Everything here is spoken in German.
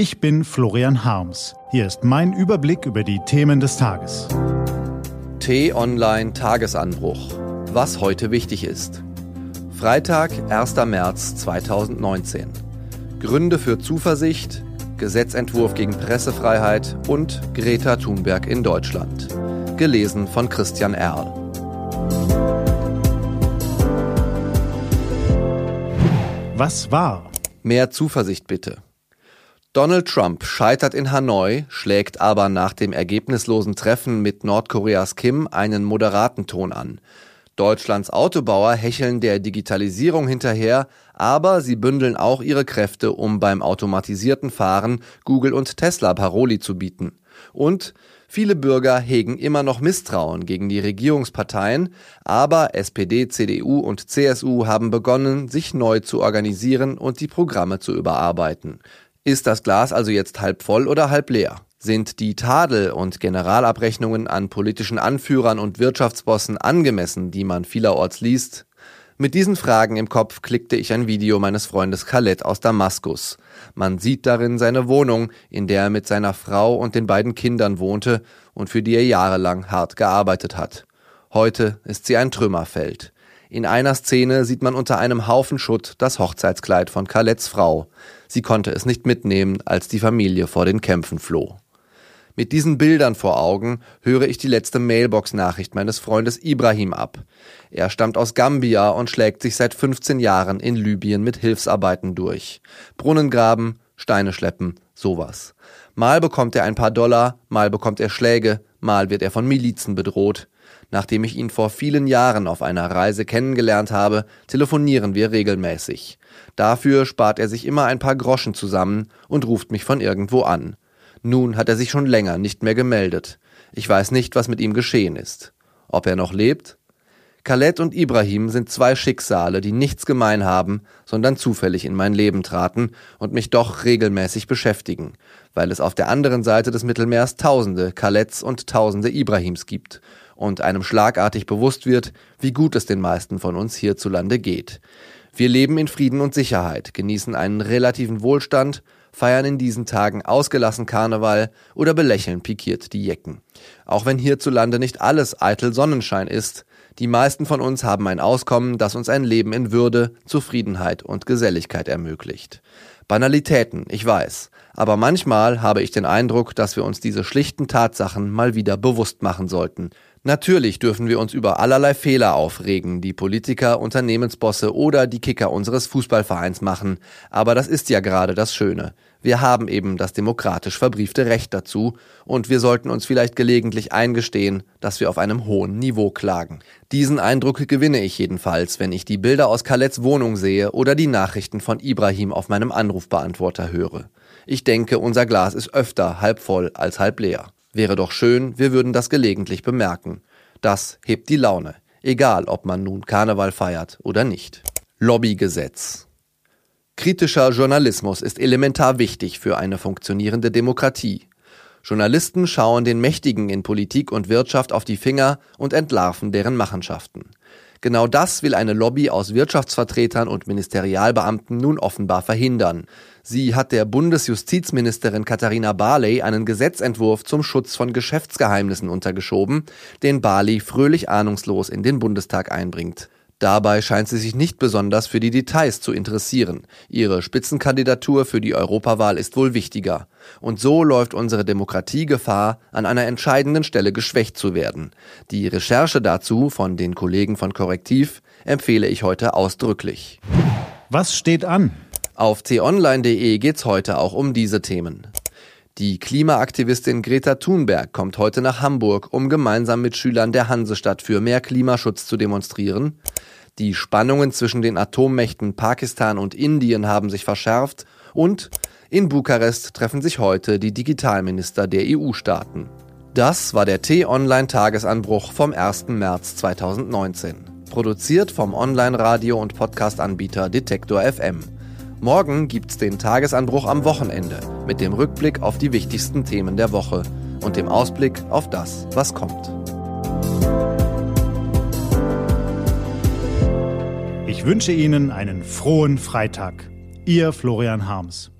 Ich bin Florian Harms. Hier ist mein Überblick über die Themen des Tages. T-Online Tagesanbruch. Was heute wichtig ist. Freitag, 1. März 2019. Gründe für Zuversicht, Gesetzentwurf gegen Pressefreiheit und Greta Thunberg in Deutschland. Gelesen von Christian Erl. Was war? Mehr Zuversicht bitte. Donald Trump scheitert in Hanoi, schlägt aber nach dem ergebnislosen Treffen mit Nordkoreas Kim einen moderaten Ton an. Deutschlands Autobauer hecheln der Digitalisierung hinterher, aber sie bündeln auch ihre Kräfte, um beim automatisierten Fahren Google und Tesla Paroli zu bieten. Und viele Bürger hegen immer noch Misstrauen gegen die Regierungsparteien, aber SPD, CDU und CSU haben begonnen, sich neu zu organisieren und die Programme zu überarbeiten. Ist das Glas also jetzt halb voll oder halb leer? Sind die Tadel- und Generalabrechnungen an politischen Anführern und Wirtschaftsbossen angemessen, die man vielerorts liest? Mit diesen Fragen im Kopf klickte ich ein Video meines Freundes Khaled aus Damaskus. Man sieht darin seine Wohnung, in der er mit seiner Frau und den beiden Kindern wohnte und für die er jahrelang hart gearbeitet hat. Heute ist sie ein Trümmerfeld. In einer Szene sieht man unter einem Haufen Schutt das Hochzeitskleid von Khaleds Frau. Sie konnte es nicht mitnehmen, als die Familie vor den Kämpfen floh. Mit diesen Bildern vor Augen höre ich die letzte Mailbox-Nachricht meines Freundes Ibrahim ab. Er stammt aus Gambia und schlägt sich seit 15 Jahren in Libyen mit Hilfsarbeiten durch. Brunnen graben, Steine schleppen, sowas. Mal bekommt er ein paar Dollar, mal bekommt er Schläge, mal wird er von Milizen bedroht. Nachdem ich ihn vor vielen Jahren auf einer Reise kennengelernt habe, telefonieren wir regelmäßig. Dafür spart er sich immer ein paar Groschen zusammen und ruft mich von irgendwo an. Nun hat er sich schon länger nicht mehr gemeldet. Ich weiß nicht, was mit ihm geschehen ist. Ob er noch lebt? Khaled und Ibrahim sind zwei Schicksale, die nichts gemein haben, sondern zufällig in mein Leben traten und mich doch regelmäßig beschäftigen, weil es auf der anderen Seite des Mittelmeers tausende Khaleds und tausende Ibrahims gibt und einem schlagartig bewusst wird, wie gut es den meisten von uns hierzulande geht. Wir leben in Frieden und Sicherheit, genießen einen relativen Wohlstand, feiern in diesen Tagen ausgelassen Karneval oder belächeln pikiert die Jecken. Auch wenn hierzulande nicht alles eitel Sonnenschein ist, die meisten von uns haben ein Auskommen, das uns ein Leben in Würde, Zufriedenheit und Geselligkeit ermöglicht. Banalitäten, ich weiß, aber manchmal habe ich den Eindruck, dass wir uns diese schlichten Tatsachen mal wieder bewusst machen sollten, Natürlich dürfen wir uns über allerlei Fehler aufregen, die Politiker, Unternehmensbosse oder die Kicker unseres Fußballvereins machen, aber das ist ja gerade das Schöne. Wir haben eben das demokratisch verbriefte Recht dazu und wir sollten uns vielleicht gelegentlich eingestehen, dass wir auf einem hohen Niveau klagen. Diesen Eindruck gewinne ich jedenfalls, wenn ich die Bilder aus Khaleds Wohnung sehe oder die Nachrichten von Ibrahim auf meinem Anrufbeantworter höre. Ich denke, unser Glas ist öfter halb voll als halb leer. Wäre doch schön, wir würden das gelegentlich bemerken. Das hebt die Laune, egal ob man nun Karneval feiert oder nicht. Lobbygesetz. Kritischer Journalismus ist elementar wichtig für eine funktionierende Demokratie. Journalisten schauen den Mächtigen in Politik und Wirtschaft auf die Finger und entlarven deren Machenschaften. Genau das will eine Lobby aus Wirtschaftsvertretern und Ministerialbeamten nun offenbar verhindern. Sie hat der Bundesjustizministerin Katharina Barley einen Gesetzentwurf zum Schutz von Geschäftsgeheimnissen untergeschoben, den Barley fröhlich ahnungslos in den Bundestag einbringt. Dabei scheint sie sich nicht besonders für die Details zu interessieren. Ihre Spitzenkandidatur für die Europawahl ist wohl wichtiger. Und so läuft unsere Demokratie Gefahr, an einer entscheidenden Stelle geschwächt zu werden. Die Recherche dazu von den Kollegen von Korrektiv empfehle ich heute ausdrücklich. Was steht an? Auf t-online.de geht's heute auch um diese Themen. Die Klimaaktivistin Greta Thunberg kommt heute nach Hamburg, um gemeinsam mit Schülern der Hansestadt für mehr Klimaschutz zu demonstrieren. Die Spannungen zwischen den Atommächten Pakistan und Indien haben sich verschärft und in Bukarest treffen sich heute die Digitalminister der EU-Staaten. Das war der T-Online-Tagesanbruch vom 1. März 2019. Produziert vom Online-Radio- und Podcast-Anbieter Detektor FM. Morgen gibt's den Tagesanbruch am Wochenende mit dem Rückblick auf die wichtigsten Themen der Woche und dem Ausblick auf das, was kommt. Ich wünsche Ihnen einen frohen Freitag. Ihr Florian Harms.